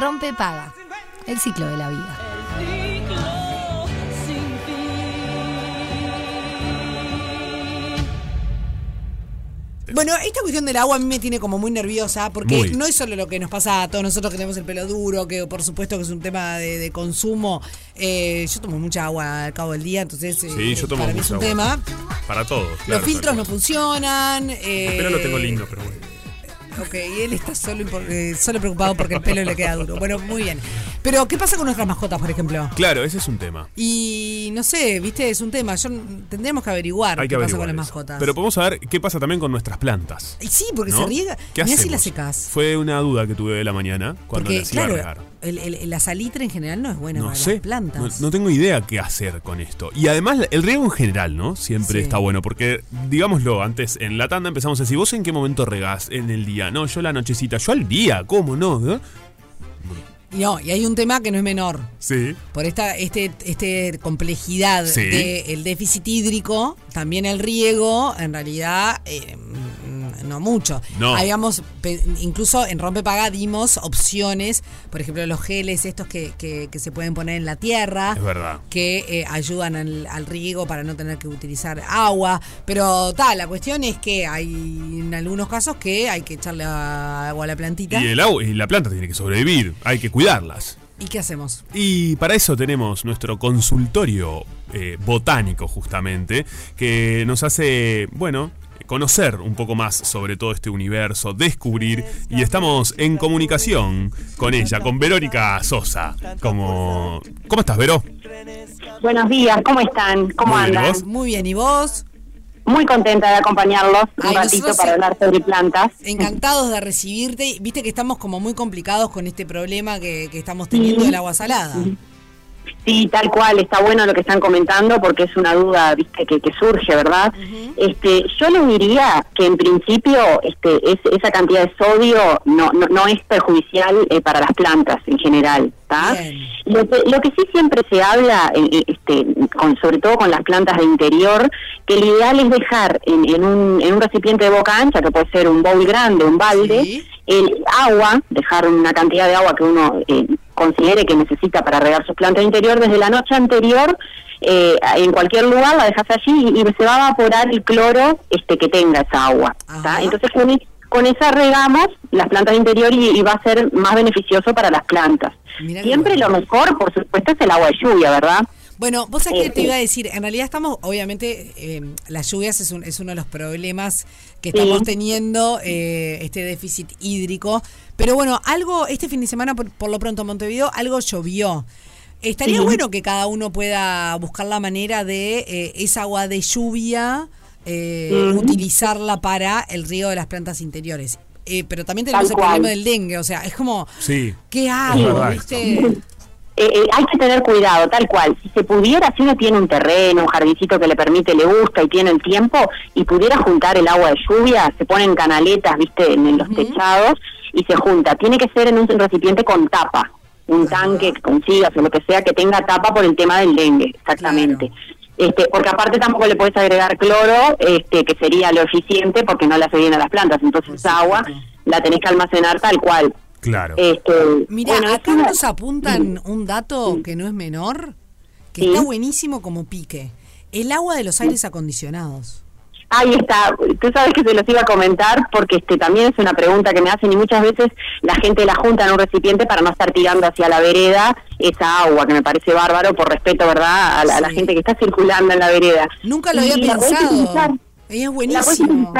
Rompe paga. El ciclo de la vida. Bueno, esta cuestión del agua a mí me tiene como muy nerviosa porque Muy. no es solo lo que nos pasa a todos nosotros que tenemos el pelo duro, que por supuesto que es un tema de, de consumo. Eh, yo tomo mucha agua al cabo del día, entonces eh, Sí, yo tomo para mí es un agua. tema. Para todos. claro, Los filtros no funcionan. Eh, pelo lo tengo lindo, pero bueno. Ok, y él está solo, eh, solo preocupado porque el pelo le queda duro. Bueno, muy bien. Pero, ¿qué pasa con nuestras mascotas, por ejemplo? Claro, ese es un tema. Y no sé, viste, es un tema. Yo tendremos que averiguar Hay que qué pasa averiguar con las eso. mascotas. Pero podemos saber qué pasa también con nuestras plantas. Y sí, porque ¿no? se riega. ¿Qué Mirá hacemos? si las secas. Fue una duda que tuve de la mañana cuando Porque, las iba a regar. el- el- la salitre en general no es buena No para sé, las plantas. no, no tengo idea qué hacer con esto. Y además el riego en general, ¿no? Siempre Sí. está bueno, porque digámoslo, antes en la tanda empezamos a decir, ¿vos en qué momento regás en el día? No, yo la nochecita, yo al día, ¿cómo no? ¿No? No, y hay un tema que no es menor. Sí. Por esta este, este complejidad Sí. del déficit hídrico, también el riego, en realidad, eh, no mucho. No. Habíamos, pe- incluso en Rompepaga dimos opciones, por ejemplo, los geles estos que, que- que se pueden poner en la tierra. Es verdad. que eh, ayudan al, al riego para no tener que utilizar agua. Pero tal, la cuestión es que hay en algunos casos que hay que echarle agua a la plantita. Y el agua y la planta tiene que sobrevivir, hay que cuidarlas. ¿Y qué hacemos? Y para eso tenemos nuestro consultorio eh, botánico justamente, que nos hace, bueno, conocer un poco más sobre todo este universo, descubrir, y estamos en comunicación con ella, con Verónica Sosa. Como... ¿Cómo estás, Vero? Buenos días, ¿cómo están? ¿Cómo Muy bien, ¿y andan? Muy bien, ¿y vos? Muy contenta de acompañarlos un Ay, ratito para hablar sobre plantas. Encantados de recibirte. Viste que estamos como muy complicados con este problema que, que estamos teniendo Sí. del agua salada. Sí, tal cual, está bueno lo que están comentando porque es una duda, viste, que, que surge, ¿verdad? Este, yo le diría que en principio este, es- esa cantidad de sodio no, no, no es perjudicial eh, para las plantas en general. Lo que, lo que sí siempre se habla, eh, eh, este, con, sobre todo con las plantas de interior, que lo ideal es dejar en, en un, en un recipiente de boca ancha, que puede ser un bowl grande, un balde, Sí. el agua, dejar una cantidad de agua que uno eh, considere que necesita para regar sus plantas de interior desde la noche anterior. eh, en cualquier lugar la dejas allí y, y se va a evaporar el cloro este que tenga esa agua. Entonces con, con esa regamos las plantas de interior y, y va a ser más beneficioso para las plantas. Mirá Siempre lo mejor, por supuesto, es el agua de lluvia, ¿verdad? Bueno, vos sabés que Eh, te iba a eh. decir, en realidad estamos, obviamente, eh, las lluvias es, un- es uno de los problemas que Sí. estamos teniendo, eh, este déficit hídrico. Pero bueno, algo, este fin de semana, por, por lo pronto en Montevideo, algo llovió. Estaría Sí. bueno que cada uno pueda buscar la manera de eh, esa agua de lluvia, eh, utilizarla para el riego de las plantas interiores. Eh, pero también tenemos Tal el cual. problema del dengue, o sea, es como, Sí. ¿qué Es hago? verdad ¿Viste? Eh, eh, hay que tener cuidado, tal cual. Si se pudiera, si uno tiene un terreno, un jardincito que le permite, le gusta y tiene el tiempo, y pudiera juntar el agua de lluvia, se ponen canaletas, viste, en, en los techados, y se junta. Tiene que ser en un recipiente con tapa, un tanque que consigas o lo que sea que tenga tapa por el tema del dengue, exactamente. Este, porque aparte tampoco le puedes agregar cloro, este, que sería lo eficiente porque no le hace bien a las plantas. Entonces esa agua la tenés que almacenar tal cual. Claro. Este, Mira, bueno, es acá una- nos apuntan un dato que no es menor, que Sí. está buenísimo como pique. El agua de los aires acondicionados. Ahí está, tú sabes que se los iba a comentar porque este también es una pregunta que me hacen y muchas veces la gente la junta en un recipiente para no estar tirando hacia la vereda esa agua, que me parece bárbaro por respeto, ¿verdad?, a la, a la gente que está circulando en la vereda. Nunca lo había Y pensado. es La podés buenísimo.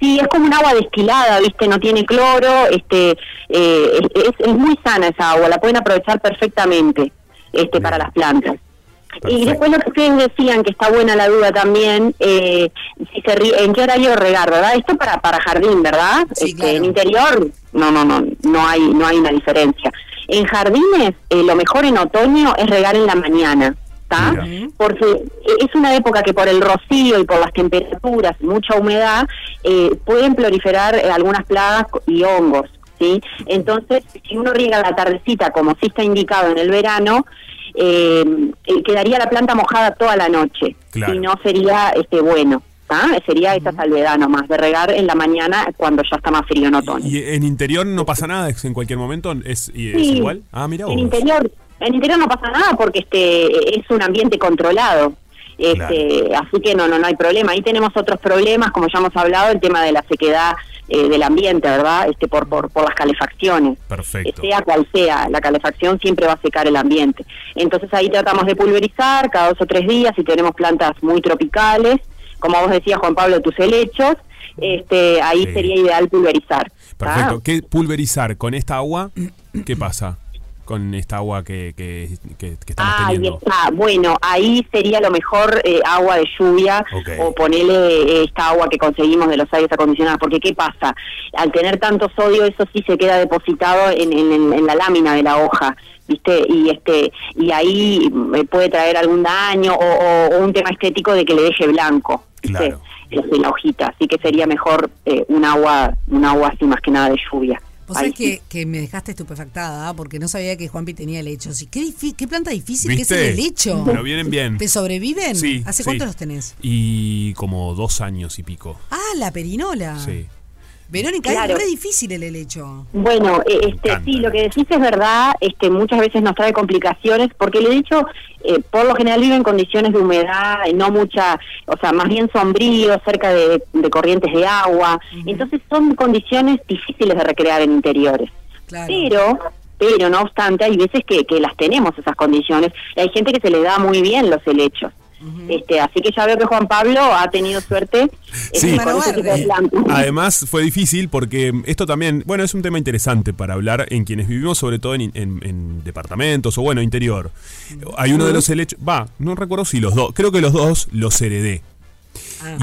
Sí, es como un agua destilada, ¿viste? No tiene cloro, este eh, es, es- muy sana esa agua, la pueden aprovechar perfectamente este para las plantas. Y después lo que ustedes decían, que está buena la duda también, eh, si se ¿en qué horario regar, verdad? Esto para para jardín, ¿verdad? Sí, Este, claro. En interior, no, no, no, no hay no hay una diferencia. En jardines, eh, lo mejor en otoño es regar en la mañana, Porque es una época que por el rocío y por las temperaturas, mucha humedad, eh, pueden proliferar eh, algunas plagas y hongos, ¿sí? Entonces, si uno riega la tardecita, como sí está indicado en el verano, eh, eh, quedaría la planta mojada toda la noche Claro. y no sería este bueno. ¿tá? Sería esa salvedad nomás, de regar en la mañana cuando ya está más frío en otoño. ¿Y en interior no pasa nada? ¿Es en cualquier momento? ¿Es, y es Sí. igual? Ah, mira. En interior, en interior no pasa nada porque este es un ambiente controlado. Este, Así que no, no, no hay problema. Ahí tenemos otros problemas, como ya hemos hablado, el tema de la sequedad eh, del ambiente, ¿verdad? Este, por, por, por las calefacciones. Perfecto. Sea cual sea, la calefacción siempre va a secar el ambiente. Entonces ahí tratamos de pulverizar cada dos o tres días y tenemos plantas muy tropicales, como vos decías, Juan Pablo, tus helechos. Este, ahí Sí. sería ideal pulverizar. Perfecto. ¿Qué pulverizar con esta agua? ¿Qué pasa con esta agua que, que, que- que estamos Ahí teniendo? está, bueno, ahí sería lo mejor eh, agua de lluvia o ponerle eh, esta agua que conseguimos de los aires acondicionados, porque ¿qué pasa? Al tener tanto sodio, eso sí se queda depositado en, en- en- en la lámina de la hoja. ¿Viste? Y este y ahí mm, puede traer algún daño o, o- o un tema estético de que le deje blanco, ¿viste? Claro. La hojita, así que sería mejor eh, un agua, un agua así más que nada de lluvia. Vos sabés que, que me dejaste estupefactada ¿ah? porque no sabía que Juanpi tenía helechos. Y qué, qué planta difícil que es el helecho. Pero vienen bien. ¿Te sobreviven? Sí. ¿Hace sí. cuánto los tenés? Y como dos años y pico. Ah, la perinola. Sí. Verónica, Claro. es re difícil el helecho. Bueno, eh, este, sí, lo que decís es verdad, este, muchas veces nos trae complicaciones, porque le he dicho, eh, por lo general vive en condiciones de humedad, no mucha, o sea, más bien sombrío, cerca de, de corrientes de agua, entonces son condiciones difíciles de recrear en interiores. Claro. Pero, pero no obstante, hay veces que, que las tenemos esas condiciones, y hay gente que se le da muy bien los helechos. Este, así que ya veo que Juan Pablo ha tenido suerte Sí. este, plantas. además fue difícil porque esto también, bueno, es un tema interesante para hablar en quienes vivimos, sobre todo en, en- en departamentos o bueno, interior. Hay uno de los helechos, va, no recuerdo si los dos, creo que los dos los heredé.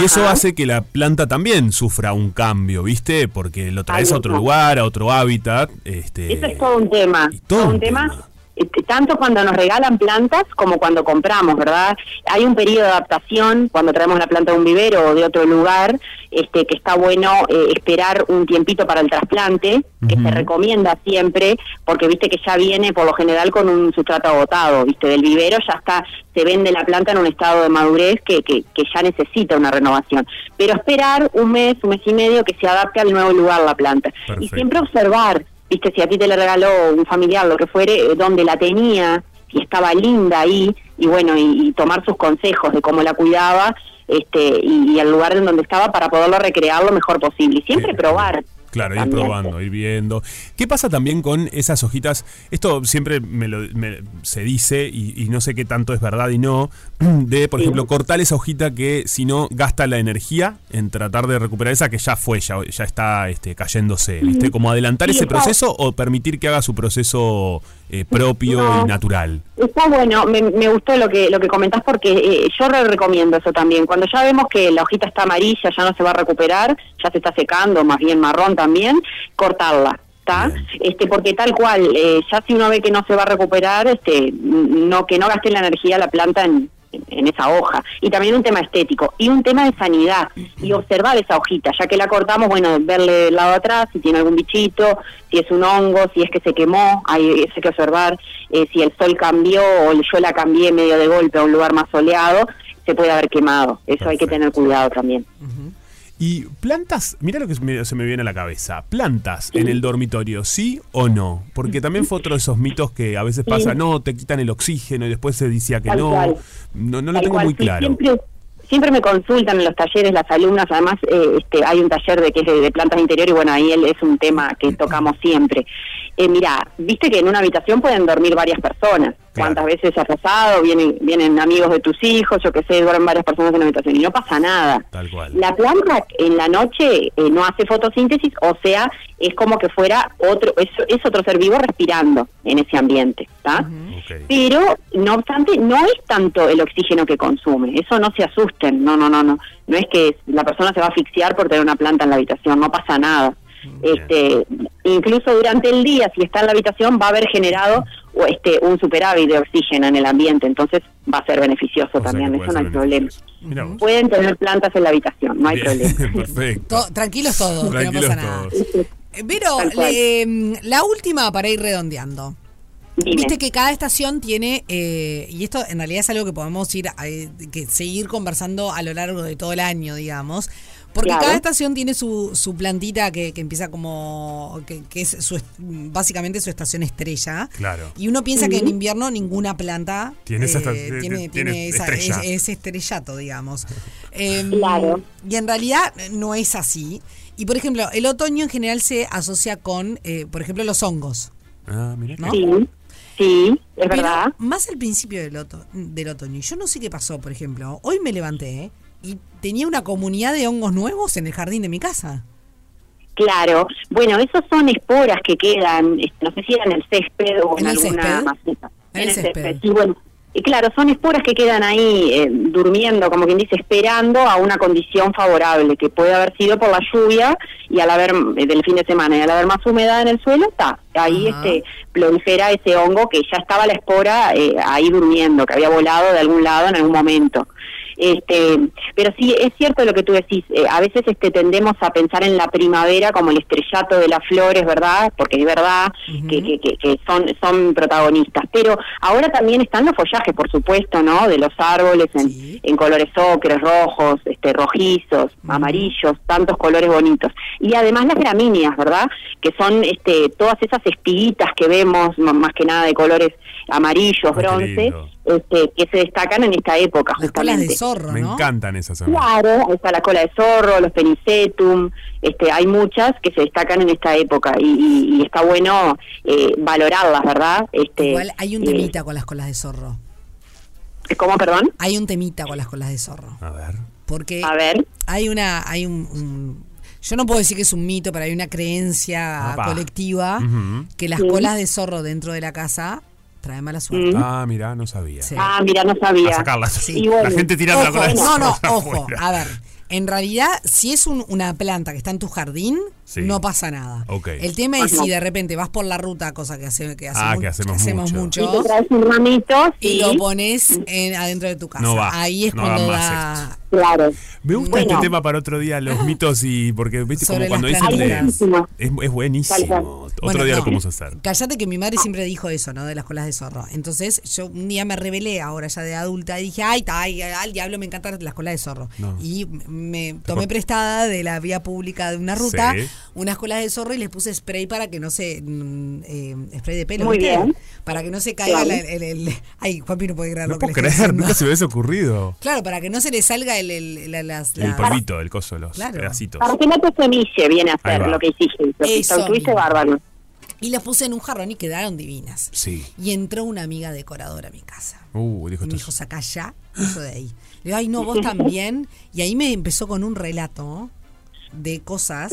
Y eso hace que la planta también sufra un cambio, ¿viste? Porque lo traes a otro lugar, a otro hábitat. Este, Eso es todo un tema. todo todo un un tema. tema. Este, Tanto cuando nos regalan plantas como cuando compramos, ¿verdad? Hay un periodo de adaptación cuando traemos la planta de un vivero o de otro lugar, este, que está bueno eh, esperar un tiempito para el trasplante, que se recomienda siempre, porque viste que ya viene por lo general con un sustrato agotado, viste, del vivero ya está, se vende la planta en un estado de madurez que, que, que ya necesita una renovación. Pero esperar un mes, un mes y medio que se adapte al nuevo lugar la planta. Y siempre observar, viste, si a ti te la regaló un familiar, lo que fuere, eh, donde la tenía, si estaba linda ahí, y bueno, y, y tomar sus consejos de cómo la cuidaba, este, y, y el lugar en donde estaba para poderlo recrear lo mejor posible. Y siempre probar. Claro, ir probando, ir viendo. ¿Qué pasa también con esas hojitas? Esto siempre me lo, me- se dice y, y no sé qué tanto es verdad y no, de, por Sí. ejemplo, cortar esa hojita que si no gasta la energía en tratar de recuperar esa que ya fue, ya, ya está este, cayéndose, ¿viste? Como adelantar Sí, ese está- proceso o permitir que haga su proceso eh, propio No. y natural. Está bueno, me, me gustó lo que lo que comentás porque eh, yo re recomiendo eso también. Cuando ya vemos que la hojita está amarilla, ya no se va a recuperar, ya se está secando, más bien marrón también, cortarla. Este, porque tal cual, eh, ya si uno ve que no se va a recuperar, este, no que no gaste la energía la planta en, en esa hoja. Y también un tema estético y un tema de sanidad y observar esa hojita, ya que la cortamos, bueno, verle el lado de atrás, si tiene algún bichito, si es un hongo, si es que se quemó, hay, hay que observar, eh, si el sol cambió o yo la cambié medio de golpe a un lugar más soleado, se puede haber quemado. Eso hay que tener cuidado también. Y plantas, mira lo que se me, viene a la cabeza, plantas en el dormitorio, ¿sí o no? Porque también fue otro de esos mitos que a veces pasa, Sí. no, te quitan el oxígeno y después se decía que Tal no. cual. No, no lo Tal tengo cual, muy claro. Siempre, siempre me consultan en los talleres las alumnas, además eh, este, hay un taller de que es de, de plantas de interior y bueno, ahí él es un tema que tocamos siempre. Eh, mira, viste que en una habitación pueden dormir varias personas. Claro. ¿Cuántas veces ha pasado? Vienen, vienen amigos de tus hijos, yo que sé, duermen varias personas en una habitación y no pasa nada. Tal cual. La planta en la noche eh, no hace fotosíntesis, o sea, es como que fuera otro, es, es otro ser vivo respirando en ese ambiente, ¿está? Pero, no obstante, no es tanto el oxígeno que consume. Eso no se asusten. No, no, no, no. No es que la persona se va a asfixiar por tener una planta en la habitación. No pasa nada. Este, incluso durante el día, si está en la habitación, va a haber generado o, este, un superávit de oxígeno en el ambiente. Entonces, va a ser beneficioso O también. Eso no hay problema. Pueden tener plantas en la habitación. No hay Bien, problema. Perfecto. To- tranquilos todos, que no Tranquilos pasa nada. todos. Eh, le- la última para ir redondeando. Dime. Viste que cada estación tiene, eh, y esto en realidad es algo que podemos ir a- eh, que seguir conversando a lo largo de todo el año, digamos. Porque Claro. cada estación tiene su, su plantita que, que empieza como. que, que es su, básicamente su estación estrella. Claro. Y uno piensa que en invierno ninguna planta eh, Tiene esa esta- tiene, tiene tiene esa- estrella. es- ese estrellato, digamos. Em, Claro. Y en realidad no es así. Y por ejemplo, el otoño en general se asocia con, eh, por ejemplo, los hongos. Ah, mira. ¿no? Sí, sí, es Pero verdad. más al principio del, oto- del otoño. Yo no sé qué pasó, por ejemplo. Hoy me levanté ¿eh? Y tenía una comunidad de hongos nuevos en el jardín de mi casa. Claro. Bueno, esos son esporas que quedan, este, no sé si era en el césped o en, ¿En el alguna césped? maceta. En el césped. Sí, bueno. Y claro, son esporas que quedan ahí eh, durmiendo, como quien dice, esperando a una condición favorable, que puede haber sido por la lluvia y al haber, eh, del fin de semana, y al haber más humedad en el suelo, está. Ahí Ajá. este prolifera ese hongo que ya estaba la espora eh, ahí durmiendo, que había volado de algún lado en algún momento. Este, pero sí, es cierto lo que tú decís, eh, a veces este, tendemos a pensar en la primavera como el estrellato de las flores, ¿verdad? Porque es verdad que, que, que- que son, son protagonistas, pero ahora también están los follajes, por supuesto, ¿no? De los árboles en, Sí. en colores ocres, rojos, este, rojizos, amarillos, tantos colores bonitos. Y además las gramíneas, ¿verdad? Que son este, todas esas espiguitas que vemos, más que nada de colores amarillos, bronce, lindo. Este, que se destacan en esta época, Las colas justamente. de zorro, Me ¿no? encantan esas. Claro, está la cola de zorro, los penicetum, este, hay muchas que se destacan en esta época y, y- y está bueno eh, valorarlas, ¿verdad? Este, Igual hay un eh, temita con las colas de zorro. ¿Cómo, perdón? Hay un temita con las colas de zorro. A ver. Porque A ver. hay una, hay un, un- yo no puedo decir que es un mito, pero hay una creencia colectiva que las Sí. colas de zorro dentro de la casa traen mala suerte. Mm. Ah, mira, no sabía. Sí. Ah, mira, no sabía. A sacarlas. Y bueno, la gente tirando la Ojo, cola de no, no, ojo. afuera. A ver, en realidad, si es un- una planta que está en tu jardín, Sí. no pasa nada. El tema es si de repente vas por la ruta, cosa que, hace, que, Ah, hacemos, que hacemos mucho. Y te traes un ramito, y sí, lo pones en- adentro de tu casa. No va, Ahí es no cuando da. claro. Me gusta Bueno. este tema para otro día, los mitos y. Porque, viste, Sobre como cuando dicen. es, es buenísimo. Otro Bueno, día no. lo podemos hacer. Cállate que mi madre siempre dijo eso, ¿no? De las colas de zorro. Entonces, yo un día me rebelé, ahora ya de adulta, y dije, ay, ta, ay, al diablo me encantan las colas de zorro. No. Y me tomé prestada de la vía pública de una ruta Sí. Unas colas de zorro y les puse spray para que no se. mm, eh, spray de pelo, Muy ¿viste? bien. Para que no se caiga Claro. el, el- Ay, Juanpi no puede creer No lo que puedo estoy creer, nunca se me hubiese ocurrido. Claro, para que no se le salga el, el- la- las, El polvito, el coso, los Claro. pedacitos. Para que no te semille viene a hacer lo que hiciste. Lo que Eso estuviste bárbaro. Y las puse en un jarrón y quedaron divinas. Sí. Y entró una amiga decoradora a mi casa. Uh, dijo Y me dijo, saca ya eso de ahí. Le digo, ay, no, vos también. Y ahí me empezó con un relato de cosas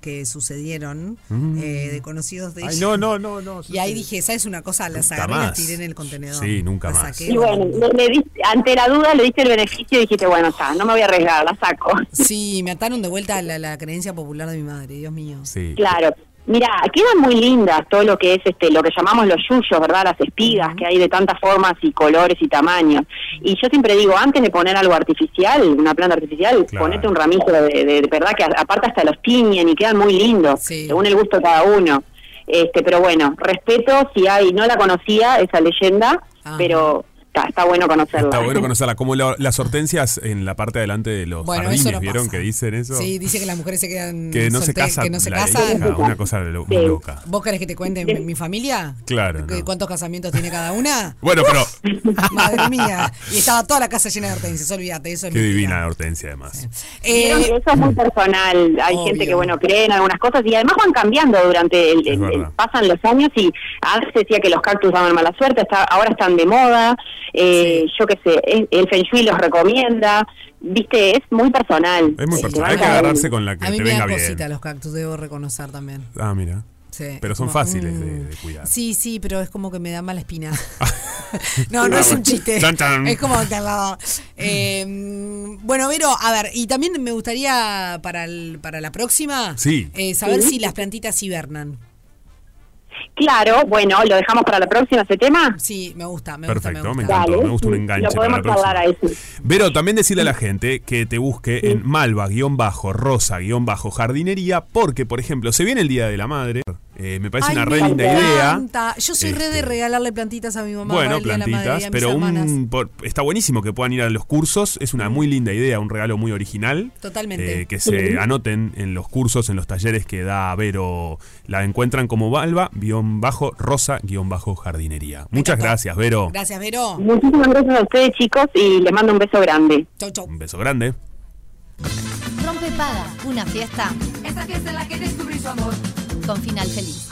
que sucedieron Mm. eh, de conocidos de Ay, ella. no, no, no, no. Y ahí dije, ¿sabes una cosa? Las Nunca agarré y las más. tiré en el contenedor. Sí, nunca más. saqué, Y bueno, diste- ante la duda le diste el beneficio y dijiste, bueno, está, no me voy a arriesgar, la saco. Sí, me ataron de vuelta a la, la creencia popular de mi madre, Dios mío. Sí. Claro. Mira, quedan muy lindas todo lo que es este lo que llamamos los yuyos, ¿verdad? Las espigas que hay de tantas formas y colores y tamaños. Y yo siempre digo, antes de poner algo artificial, una planta artificial, Claro. ponete un ramito de, de- de verdad que aparte hasta los tiñen y quedan muy lindos, Sí. según el gusto de cada uno. Este, pero bueno, respeto si hay, no la conocía esa leyenda, Ajá. pero está, está bueno conocerla. Está bueno conocerla. Como lo- las hortensias en la parte de adelante de los Bueno, jardines, no ¿vieron pasa. que dicen eso? Sí, dice que las mujeres se quedan que no se casan. que no se la casan. hija, una cosa de lo- Sí. loca. ¿Vos querés que te cuente mi, mi familia? Claro, ¿Que no. ¿Cuántos casamientos tiene cada una? Bueno, pero Madre mía. Y estaba toda la casa llena de hortensias, olvídate, eso es qué divina la hortensia además. Eh, eso es muy personal. Hay obvio. gente que, bueno, cree en algunas cosas y además van cambiando durante el, pasan los años y antes decía que los cactus daban mala suerte, está, ahora están de moda. Eh, Yo qué sé, el, el Feng Shui los recomienda. Viste, es muy personal. Es muy Eh, personal. Hay que agarrarse con la que a mí te me venga bien. cosita los cactus, debo reconocer también. Ah, mira. Sí, Pero son como, fáciles de, mm. de cuidar. Sí, sí, pero es como que me da mala espina. no, no es un chiste. Chan, chan. Es como que al lado. Eh, bueno, Vero, a ver, y también me gustaría para, el- para la próxima Sí. eh, saber Sí. si las plantitas hibernan. Claro, bueno, lo dejamos para la próxima ese tema. Sí, me gusta, me Perfecto, gusta, me me gusta. encanta. Dale, me gusta un enganche Lo para la podemos hablar a eso. Vero, también decirle a la gente que te busque en malva-rosa-jardinería porque, por ejemplo, se viene el Día de la Madre Eh, me parece Ay, una re linda idea. Yo soy re de Este, regalarle plantitas a mi mamá. Bueno, para el Día de la Madre y plantitas, a pero un, por- está buenísimo que puedan ir a los cursos. Es una muy linda idea, un regalo muy original. Totalmente. Eh, que se anoten en los cursos, en los talleres que da Vero. La encuentran como Balba, guion bajo, rosa, guion bajo, jardinería. Muchas gracias, Vero. Gracias, Vero. Muchísimas gracias a ustedes, chicos, y les mando un beso grande. Chau, chau. Un beso grande. Rompe paga, una fiesta Esta fiesta en la que descubrí su amor con final feliz.